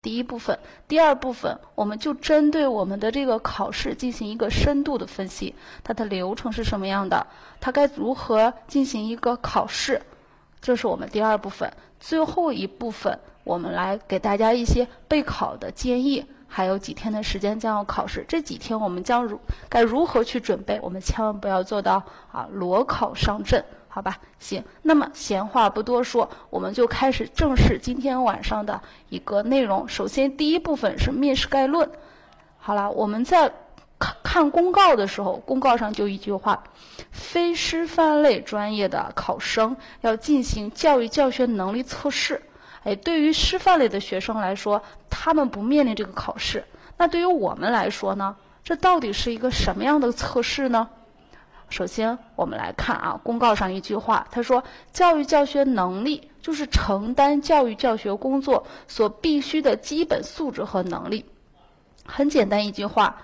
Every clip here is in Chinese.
第一部分，第二部分，我们就针对我们的这个考试进行一个深度的分析，它的流程是什么样的，它该如何进行一个考试，这是我们第二部分。最后一部分，我们来给大家一些备考的建议。还有几天的时间将要考试，这几天我们将如该如何去准备？我们千万不要做到啊裸考上阵。好吧，行，那么闲话不多说，我们就开始正式今天晚上的一个内容。首先，第一部分是面试概论。好了，我们在看看公告的时候，公告上就一句话：非师范类专业的考生要进行教育教学能力测试。哎，对于师范类的学生来说，他们不面临这个考试。那对于我们来说呢？这到底是一个什么样的测试呢？首先，我们来看啊，公告上一句话，他说：“教育教学能力就是承担教育教学工作所必须的基本素质和能力。”很简单一句话，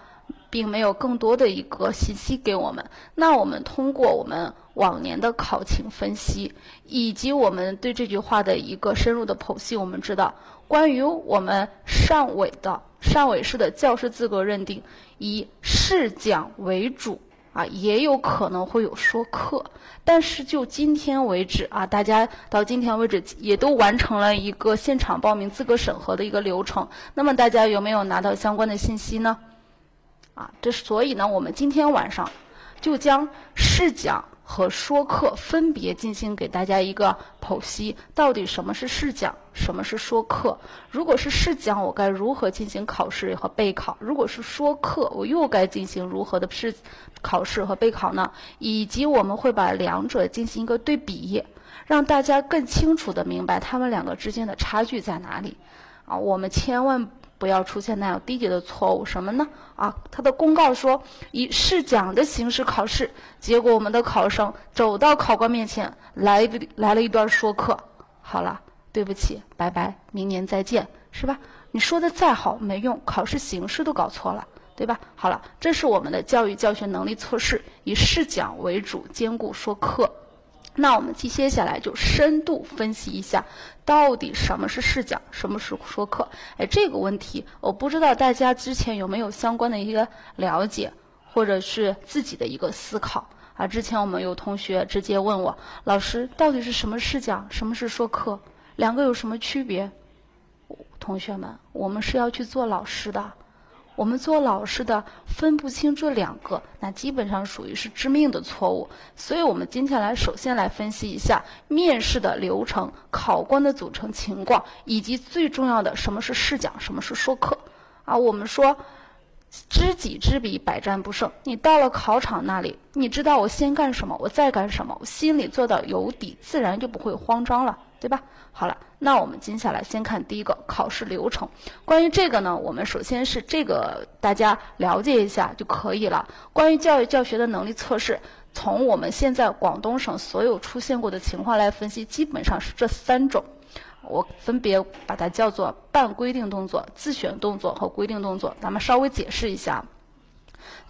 并没有更多的一个信息给我们。那我们通过我们往年的考情分析，以及我们对这句话的一个深入的剖析，我们知道，关于我们上尾的上尾市的教师资格认定，以试讲为主。啊，也有可能会有说课，但是就今天为止啊，大家到今天为止也都完成了一个现场报名资格审核的一个流程。那么大家有没有拿到相关的信息呢？啊，这所以呢，我们今天晚上就将试讲。和说课分别进行给大家一个剖析，到底什么是试讲，什么是说课？如果是试讲，我该如何进行考试和备考？如果是说课，我又该进行如何的试考试和备考呢？以及我们会把两者进行一个对比，让大家更清楚的明白他们两个之间的差距在哪里。啊，我们千万。不要出现那样低级的错误，什么呢？啊，他的公告说以试讲的形式考试，结果我们的考生走到考官面前来来了一段说课，好了，对不起，拜拜，明年再见，是吧？你说的再好没用，考试形式都搞错了，对吧？好了，这是我们的教育教学能力测试，以试讲为主，兼顾说课。那我们接下来就深度分析一下，到底什么是试讲，什么是说课？哎，这个问题我不知道大家之前有没有相关的一个了解，或者是自己的一个思考啊？之前我们有同学直接问我，老师到底是什么试讲，什么是说课，两个有什么区别？同学们，我们是要去做老师的。我们做老师的分不清这两个，那基本上属于是致命的错误。所以，我们今天来首先来分析一下面试的流程、考官的组成情况，以及最重要的什么是试讲，什么是说课。啊，我们说知己知彼，百战不胜。你到了考场那里，你知道我先干什么，我再干什么，我心里做到有底，自然就不会慌张了。对吧？好了，那我们接下来先看第一个考试流程。关于这个呢，我们首先是这个大家了解一下就可以了。关于教育教学的能力测试，从我们现在广东省所有出现过的情况来分析，基本上是这三种。我分别把它叫做半规定动作、自选动作和规定动作。咱们稍微解释一下。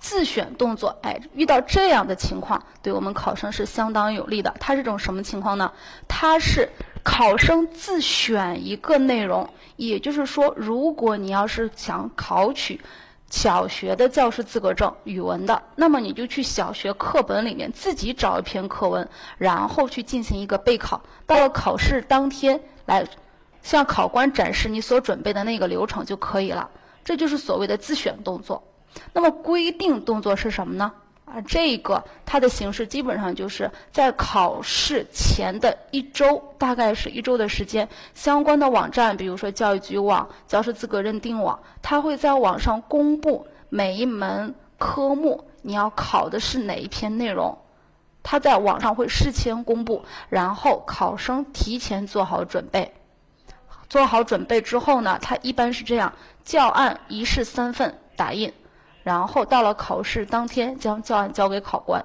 自选动作，哎，遇到这样的情况，对我们考生是相当有利的。它是种什么情况呢？它是。考生自选一个内容，也就是说，如果你要是想考取小学的教师资格证语文的，那么你就去小学课本里面自己找一篇课文，然后去进行一个备考。到了考试当天来向考官展示你所准备的那个流程就可以了。这就是所谓的自选动作。那么规定动作是什么呢？啊，这个它的形式基本上就是在考试前的一周，大概是一周的时间，相关的网站，比如说教育局网、教师资格认定网，它会在网上公布每一门科目你要考的是哪一篇内容，它在网上会事先公布，然后考生提前做好准备，做好准备之后呢，它一般是这样：教案一式三份打印。然后到了考试当天，将教案交给考官，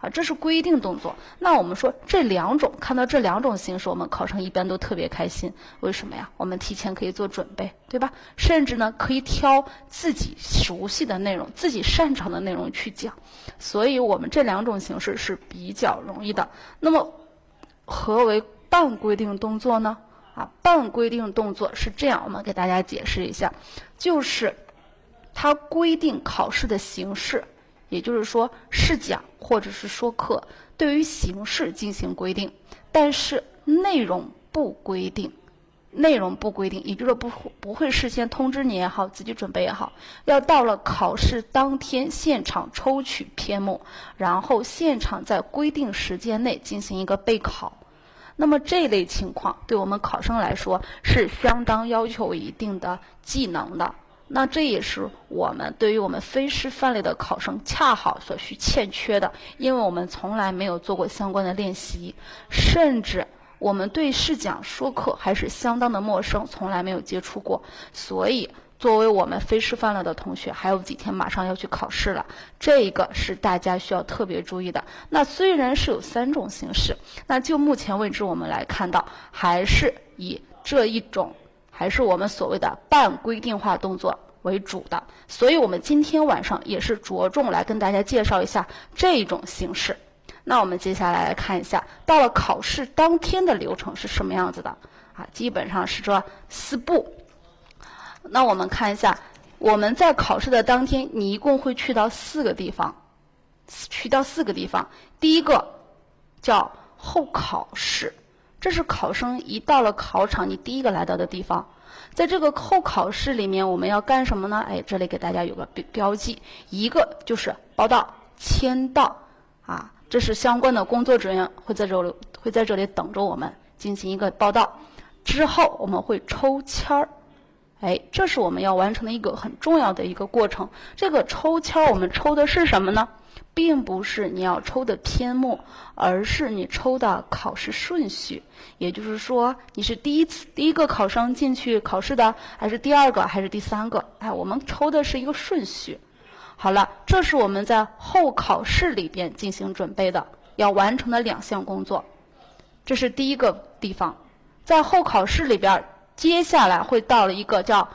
啊，这是规定动作。那我们说这两种，看到这两种形式，我们考生一般都特别开心。为什么呀？我们提前可以做准备，对吧？甚至呢，可以挑自己熟悉的内容、自己擅长的内容去讲。所以我们这两种形式是比较容易的。那么，何为半规定动作呢？啊，半规定动作是这样，我们给大家解释一下，就是它规定考试的形式，也就是说试讲或者是说课，对于形式进行规定，但是内容不规定。内容不规定，也就是说不不会事先通知你也好，自己准备也好，要到了考试当天现场抽取篇目，然后现场在规定时间内进行一个备考。那么这类情况对我们考生来说是相当要求一定的技能的。那这也是我们对于我们非师范类的考生恰好所需欠缺的，因为我们从来没有做过相关的练习，甚至。我们对试讲说课还是相当的陌生，从来没有接触过，所以作为我们非师范了的同学，还有几天马上要去考试了，这一个是大家需要特别注意的。那虽然是有三种形式，那就目前为止我们来看到，还是以这一种，还是我们所谓的半规定化动作为主的。所以我们今天晚上也是着重来跟大家介绍一下这种形式。那我们接下来来看一下，到了考试当天的流程是什么样子的啊？基本上是这四步。那我们看一下，我们在考试的当天，你一共会去到四个地方，去到四个地方。第一个叫候考室，这是考生一到了考场，你第一个来到的地方。在这个候考室里面，我们要干什么呢？哎，这里给大家有个标标记，一个就是报到、签到啊。这是相关的工作人员会在这里会在这里等着我们进行一个报道，之后我们会抽签儿，哎，这是我们要完成的一个很重要的一个过程。这个抽签儿我们抽的是什么呢？并不是你要抽的篇目，而是你抽的考试顺序。也就是说，你是第一次第一个考生进去考试的，还是第二个，还是第三个？哎，我们抽的是一个顺序。好了，这是我们在候考室里边进行准备的要完成的两项工作。这是第一个地方，在候考室里边，接下来会到了一个叫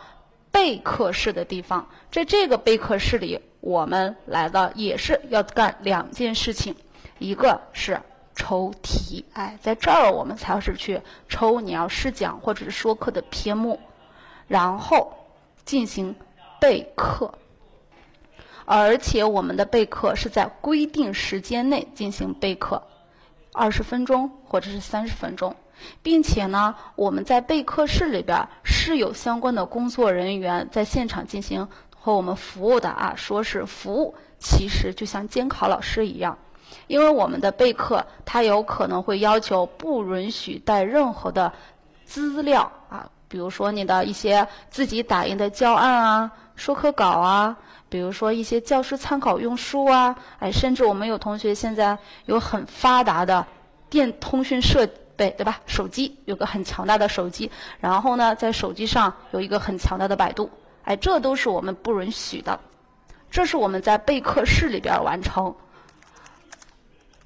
备课室的地方。在这个备课室里，我们来的也是要干两件事情，一个是抽题，哎，在这儿我们才是去抽你要试讲或者是说课的篇目，然后进行备课。而且我们的备课是在规定时间内进行备课，二十分钟或者是三十分钟，并且呢，我们在备课室里边是有相关的工作人员在现场进行和我们服务的啊。说是服务，其实就像监考老师一样，因为我们的备课它有可能会要求不允许带任何的资料啊，比如说你的一些自己打印的教案啊、说课稿啊。比如说一些教师参考用书啊，哎，甚至我们有同学现在有很发达的电通讯设备，对吧？手机有个很强大的手机，然后呢，在手机上有一个很强大的百度，哎，这都是我们不允许的。这是我们在备课室里边完成。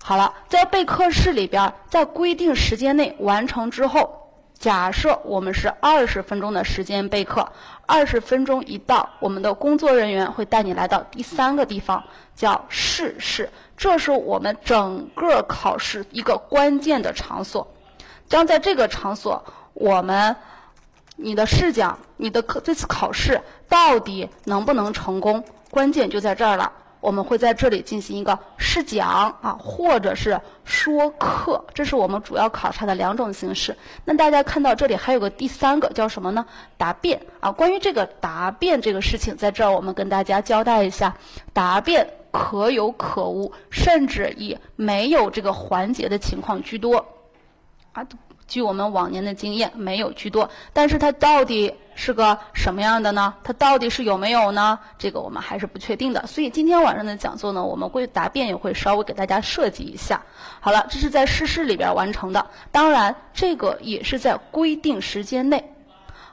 好了，在备课室里边，在规定时间内完成之后。假设我们是二十分钟的时间备课，二十分钟一到，我们的工作人员会带你来到第三个地方，叫试试。这是我们整个考试一个关键的场所。将在这个场所，我们你的试讲，你的课这次考试到底能不能成功，关键就在这儿了。我们会在这里进行一个试讲啊，或者是说课，这是我们主要考察的两种形式。那大家看到这里还有个第三个叫什么呢？答辩啊。关于这个答辩这个事情，在这儿我们跟大家交代一下：答辩可有可无，甚至以没有这个环节的情况居多啊。据我们往年的经验，没有居多，但是它到底是个什么样的呢？它到底是有没有呢？这个我们还是不确定的。所以今天晚上的讲座呢，我们会答辩也会稍微给大家设计一下。好了，这是在试试里边完成的，当然这个也是在规定时间内。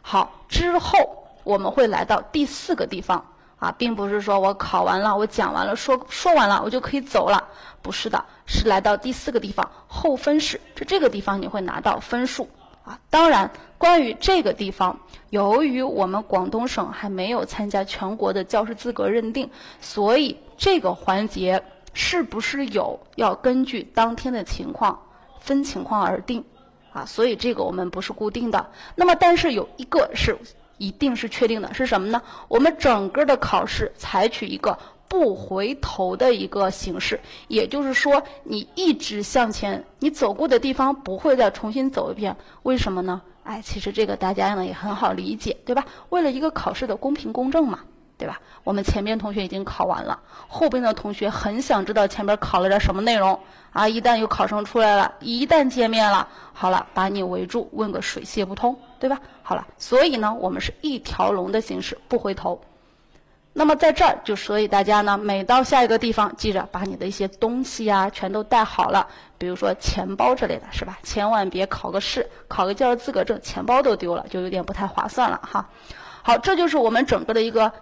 好，之后我们会来到第四个地方。啊，并不是说我考完了，我讲完了，说说完了，我就可以走了，不是的，是来到第四个地方后分室，就这个地方你会拿到分数啊。当然，关于这个地方，由于我们广东省还没有参加全国的教师资格认定，所以这个环节是不是有要根据当天的情况分情况而定。啊，所以这个我们不是固定的。那么，但是有一个是一定是确定的，是什么呢？我们整个的考试采取一个不回头的一个形式，也就是说，你一直向前，你走过的地方不会再重新走一遍。为什么呢？哎，其实这个大家呢也很好理解，对吧？为了一个考试的公平公正嘛。对吧？我们前边同学已经考完了，后边的同学很想知道前边考了点什么内容啊！一旦有考生出来了，一旦见面了，好了，把你围住，问个水泄不通，对吧？好了，所以呢，我们是一条龙的形式，不回头。那么在这儿，就所以大家呢，每到下一个地方，记着把你的一些东西啊，全都带好了，比如说钱包之类的，是吧？千万别考个试，考个教师资格证，钱包都丢了，就有点不太划算了哈。好，这就是我们整个的一个。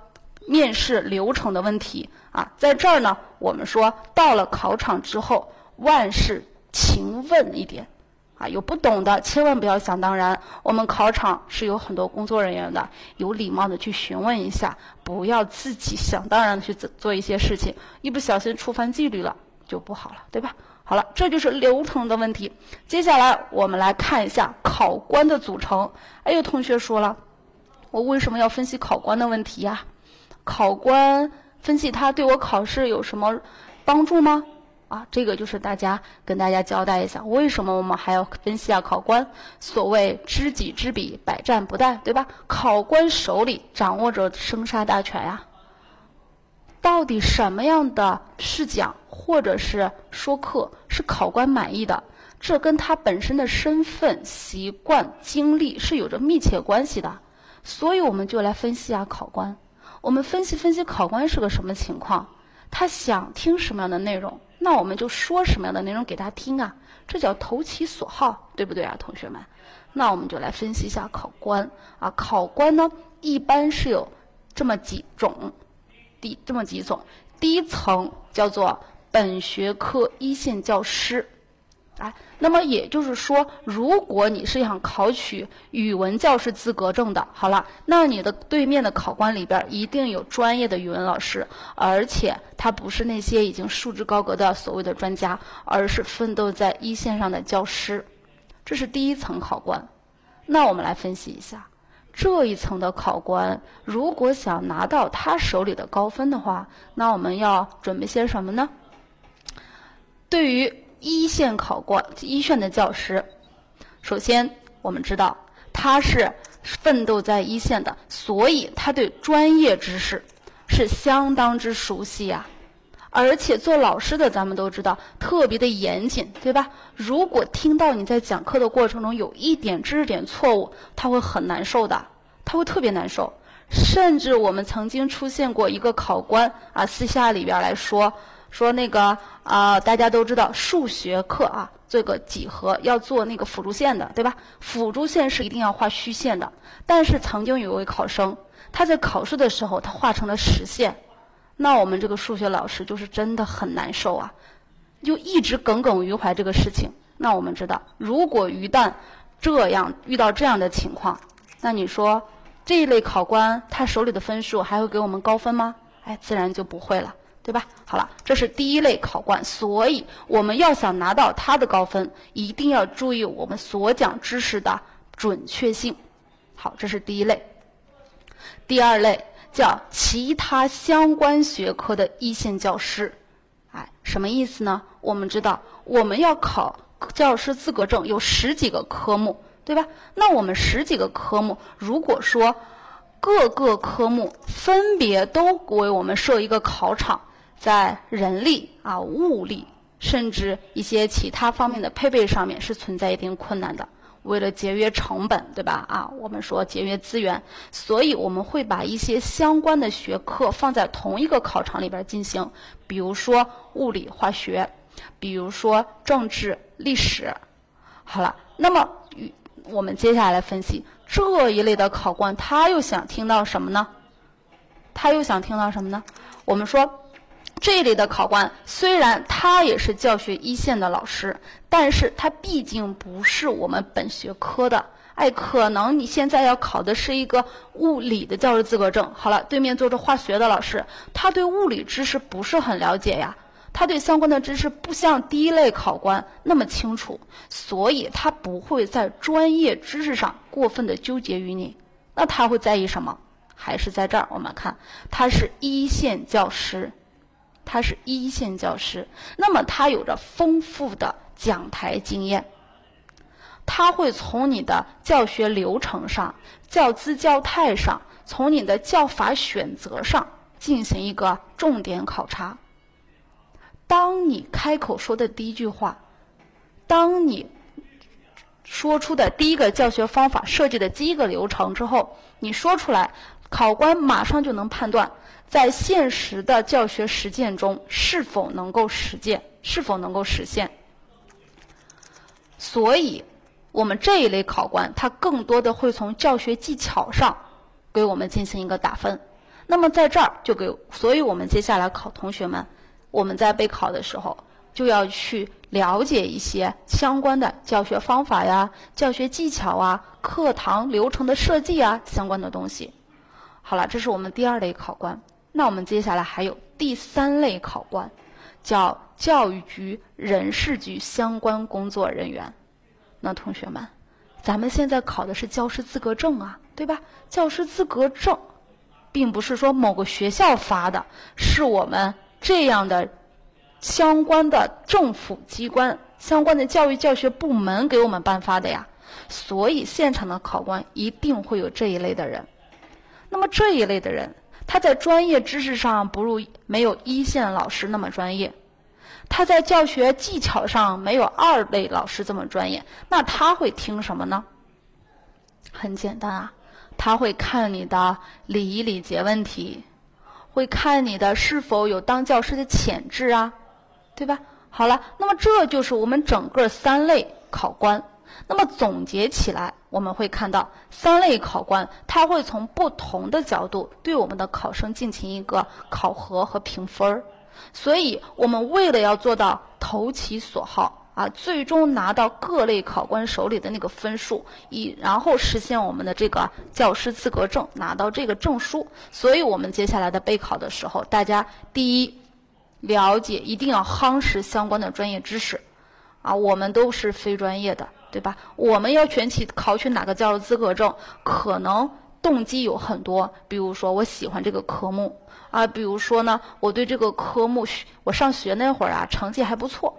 面试流程的问题啊，在这儿呢，我们说到了考场之后，万事勤问一点，啊，有不懂的千万不要想当然。我们考场是有很多工作人员的，有礼貌的去询问一下，不要自己想当然的去做一些事情，一不小心触犯纪律了就不好了，对吧？好了，这就是流程的问题。接下来我们来看一下考官的组成。哎，有同学说了，我为什么要分析考官的问题呀？考官分析他对我考试有什么帮助吗？啊，这个就是大家跟大家交代一下，为什么我们还要分析啊？考官所谓知己知彼，百战不殆，对吧？考官手里掌握着生杀大权呀。到底什么样的试讲或者是说课是考官满意的？这跟他本身的身份、习惯、经历是有着密切关系的。所以我们就来分析啊，考官。我们分析分析考官是个什么情况，他想听什么样的内容，那我们就说什么样的内容给他听啊，这叫投其所好，对不对啊，同学们？那我们就来分析一下考官啊，考官呢一般是有这么几种，第这么几种，第一层叫做本学科一线教师。哎，那么也就是说，如果你是想考取语文教师资格证的，好了，那你的对面的考官里边一定有专业的语文老师，而且他不是那些已经束之高阁的所谓的专家，而是奋斗在一线上的教师，这是第一层考官。那我们来分析一下，这一层的考官，如果想拿到他手里的高分的话，那我们要准备些什么呢？对于一线考官，一线的教师，首先我们知道他是奋斗在一线的，所以他对专业知识是相当之熟悉呀。而且做老师的，咱们都知道特别的严谨，对吧？如果听到你在讲课的过程中有一点知识点错误，他会很难受的，他会特别难受。甚至我们曾经出现过一个考官啊，私下里边来说。说那个啊，大家都知道数学课啊，这个几何要做那个辅助线的，对吧？辅助线是一定要画虚线的。但是曾经有一位考生，他在考试的时候他画成了实线，那我们这个数学老师就是真的很难受啊，就一直耿耿于怀这个事情。那我们知道，如果一旦这样遇到这样的情况，那你说这一类考官他手里的分数还会给我们高分吗？哎，自然就不会了。对吧？好了，这是第一类考官，所以我们要想拿到他的高分，一定要注意我们所讲知识的准确性。好，这是第一类。第二类叫其他相关学科的一线教师。哎，什么意思呢？我们知道我们要考教师资格证有十几个科目，对吧？那我们十几个科目，如果说各个科目分别都为我们设一个考场。在人力啊、物力，甚至一些其他方面的配备上面是存在一定困难的。为了节约成本，对吧？啊，我们说节约资源，所以我们会把一些相关的学科放在同一个考场里边进行，比如说物理、化学，比如说政治、历史。好了，那么我们接下来分析这一类的考官，他又想听到什么呢？他又想听到什么呢？我们说。这一类的考官，虽然他也是教学一线的老师，但是他毕竟不是我们本学科的。哎，可能你现在要考的是一个物理的教师资格证。好了，对面坐着化学的老师，他对物理知识不是很了解呀，他对相关的知识不像第一类考官那么清楚，所以他不会在专业知识上过分的纠结于你。那他会在意什么？还是在这儿，我们看，他是一线教师，他是一线教师，那么他有着丰富的讲台经验，他会从你的教学流程上、教资教态上，从你的教法选择上进行一个重点考察。当你开口说的第一句话，当你说出的第一个教学方法设计的第一个流程之后，你说出来。考官马上就能判断，在现实的教学实践中是否能够实践，是否能够实现。所以，我们这一类考官，他更多的会从教学技巧上给我们进行一个打分。那么，在这儿就给，所以我们接下来考同学们，我们在备考的时候就要去了解一些相关的教学方法呀、教学技巧啊、课堂流程的设计啊相关的东西。好了，这是我们第二类考官。那我们接下来还有第三类考官，叫教育局人事局相关工作人员。那同学们，咱们现在考的是教师资格证啊，对吧？教师资格证，并不是说某个学校发的，是我们这样的相关的政府机关、相关的教育教学部门给我们颁发的呀。所以，现场的考官一定会有这一类的人。那么这一类的人，他在专业知识上不如没有一线老师那么专业，他在教学技巧上没有二类老师这么专业，那他会听什么呢？很简单啊，他会看你的礼仪礼节问题，会看你的是否有当教师的潜质啊，对吧？好了，那么这就是我们整个三类考官。那么总结起来，我们会看到三类考官，他会从不同的角度对我们的考生进行一个考核和评分儿。所以，我们为了要做到投其所好啊，最终拿到各类考官手里的那个分数，以然后实现我们的这个教师资格证，拿到这个证书。所以我们接下来的备考的时候，大家第一了解，一定要夯实相关的专业知识啊。我们都是非专业的。对吧？我们要选取考取哪个教师资格证，可能动机有很多。比如说，我喜欢这个科目啊；比如说呢，我对这个科目学，我上学那会儿啊，成绩还不错。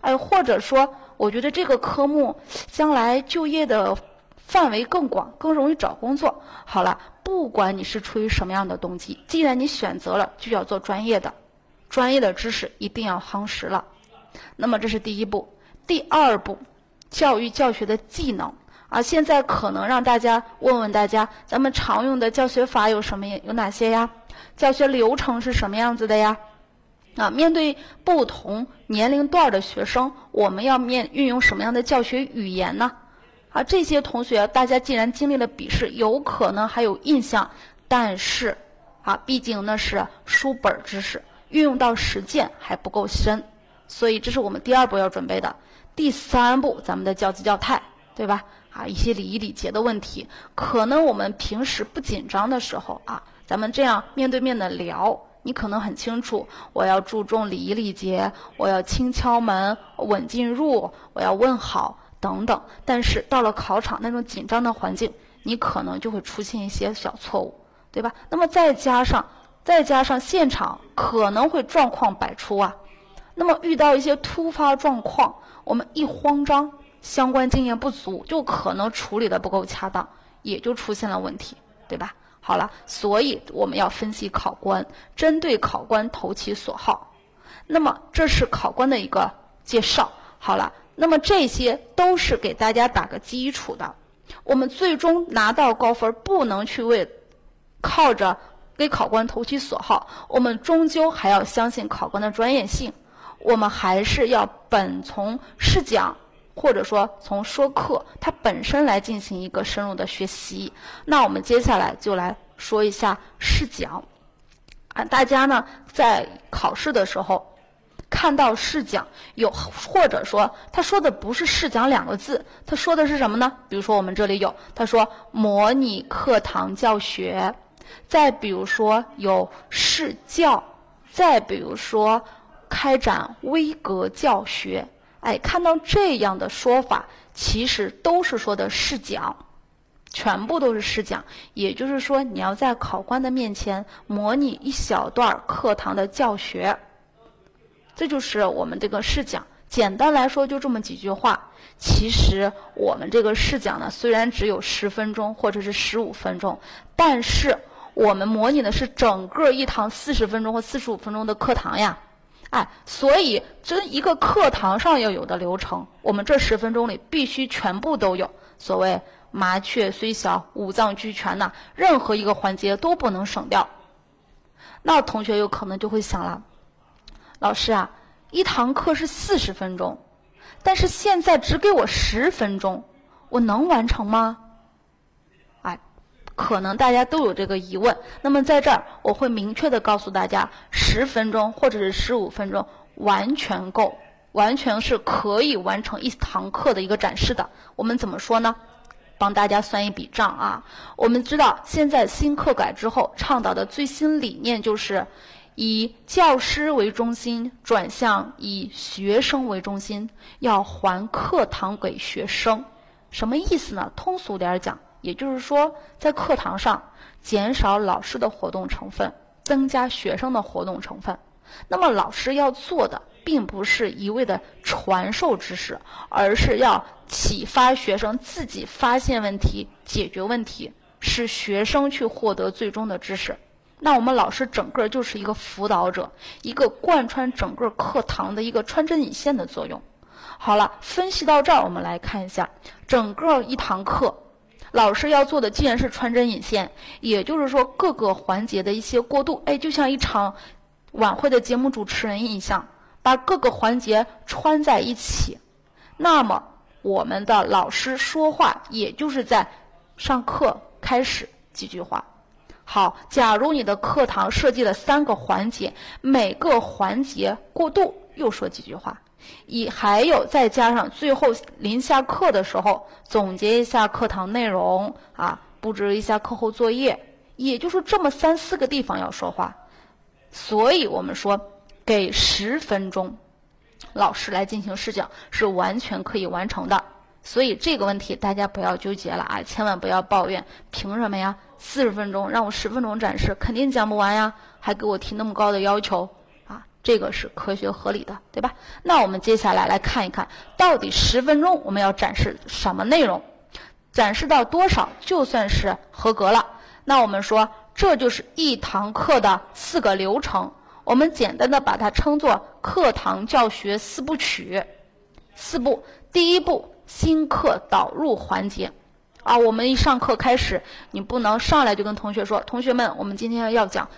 哎，或者说，我觉得这个科目将来就业的范围更广，更容易找工作。好了，不管你是出于什么样的动机，既然你选择了，就要做专业的，专业的知识一定要夯实了。那么这是第一步，第二步。教育教学的技能啊，现在可能让大家问问大家，咱们常用的教学法有什么？有哪些呀？教学流程是什么样子的呀？啊，面对不同年龄段的学生，我们要面运用什么样的教学语言呢？啊，这些同学，大家既然经历了笔试，有可能还有印象，但是啊，毕竟那是书本知识，运用到实践还不够深，所以这是我们第二步要准备的。第三步，咱们的教资教态，对吧？啊，一些礼仪礼节的问题，可能我们平时不紧张的时候啊，咱们这样面对面的聊，你可能很清楚，我要注重礼仪礼节，我要轻敲门、稳进入，我要问好等等。但是到了考场那种紧张的环境，你可能就会出现一些小错误，对吧？那么再加上再加上现场可能会状况百出啊，那么遇到一些突发状况。我们一慌张，相关经验不足，就可能处理的不够恰当，也就出现了问题，对吧？好了，所以我们要分析考官，针对考官投其所好。那么这是考官的一个介绍。好了，那么这些都是给大家打个基础的。我们最终拿到高分，不能去为靠着给考官投其所好，我们终究还要相信考官的专业性。我们还是要本从试讲，或者说从说课它本身来进行一个深入的学习。那我们接下来就来说一下试讲。啊，大家呢在考试的时候看到试讲有，或者说他说的不是试讲两个字，他说的是什么呢？比如说我们这里有，他说模拟课堂教学，再比如说有试教，再比如说。开展微格教学。哎，看到这样的说法，其实都是说的试讲，全部都是试讲。也就是说，你要在考官的面前模拟一小段课堂的教学，这就是我们这个试讲。简单来说，就这么几句话。其实我们这个试讲呢，虽然只有十分钟或者是十五分钟，但是我们模拟的是整个一堂四十分钟或四十五分钟的课堂呀。哎，所以这一个课堂上要有的流程，我们这十分钟里必须全部都有。所谓麻雀虽小，五脏俱全呐，任何一个环节都不能省掉。那同学有可能就会想了，老师啊，一堂课是四十分钟，但是现在只给我十分钟，我能完成吗？可能大家都有这个疑问，那么在这儿我会明确的告诉大家，十分钟或者是十五分钟完全够，完全是可以完成一堂课的一个展示的。我们怎么说呢？帮大家算一笔账啊。我们知道现在新课改之后倡导的最新理念就是以教师为中心，转向以学生为中心，要还课堂给学生。什么意思呢？通俗点讲。也就是说，在课堂上减少老师的活动成分，增加学生的活动成分。那么，老师要做的并不是一味的传授知识，而是要启发学生自己发现问题、解决问题，使学生去获得最终的知识。那我们老师整个就是一个辅导者，一个贯穿整个课堂的一个穿针引线的作用。好了，分析到这儿，我们来看一下整个一堂课。老师要做的既然是穿针引线，也就是说各个环节的一些过渡，哎，就像一场晚会的节目主持人一样，把各个环节穿在一起。那么我们的老师说话，也就是在上课开始几句话。好，假如你的课堂设计了三个环节，每个环节过渡又说几句话。以还有再加上最后临下课的时候总结一下课堂内容啊，布置一下课后作业，也就是这么三四个地方要说话，所以我们说给十分钟，老师来进行试讲是完全可以完成的。所以这个问题大家不要纠结了啊，千万不要抱怨，凭什么呀？四十分钟让我十分钟展示，肯定讲不完呀，还给我提那么高的要求。这个是科学合理的，对吧？那我们接下来来看一看，到底十分钟我们要展示什么内容，展示到多少就算是合格了。那我们说，这就是一堂课的四个流程，我们简单的把它称作课堂教学四部曲。四步，第一步，新课导入环节。啊，我们一上课开始，你不能上来就跟同学说：“同学们，我们今天要讲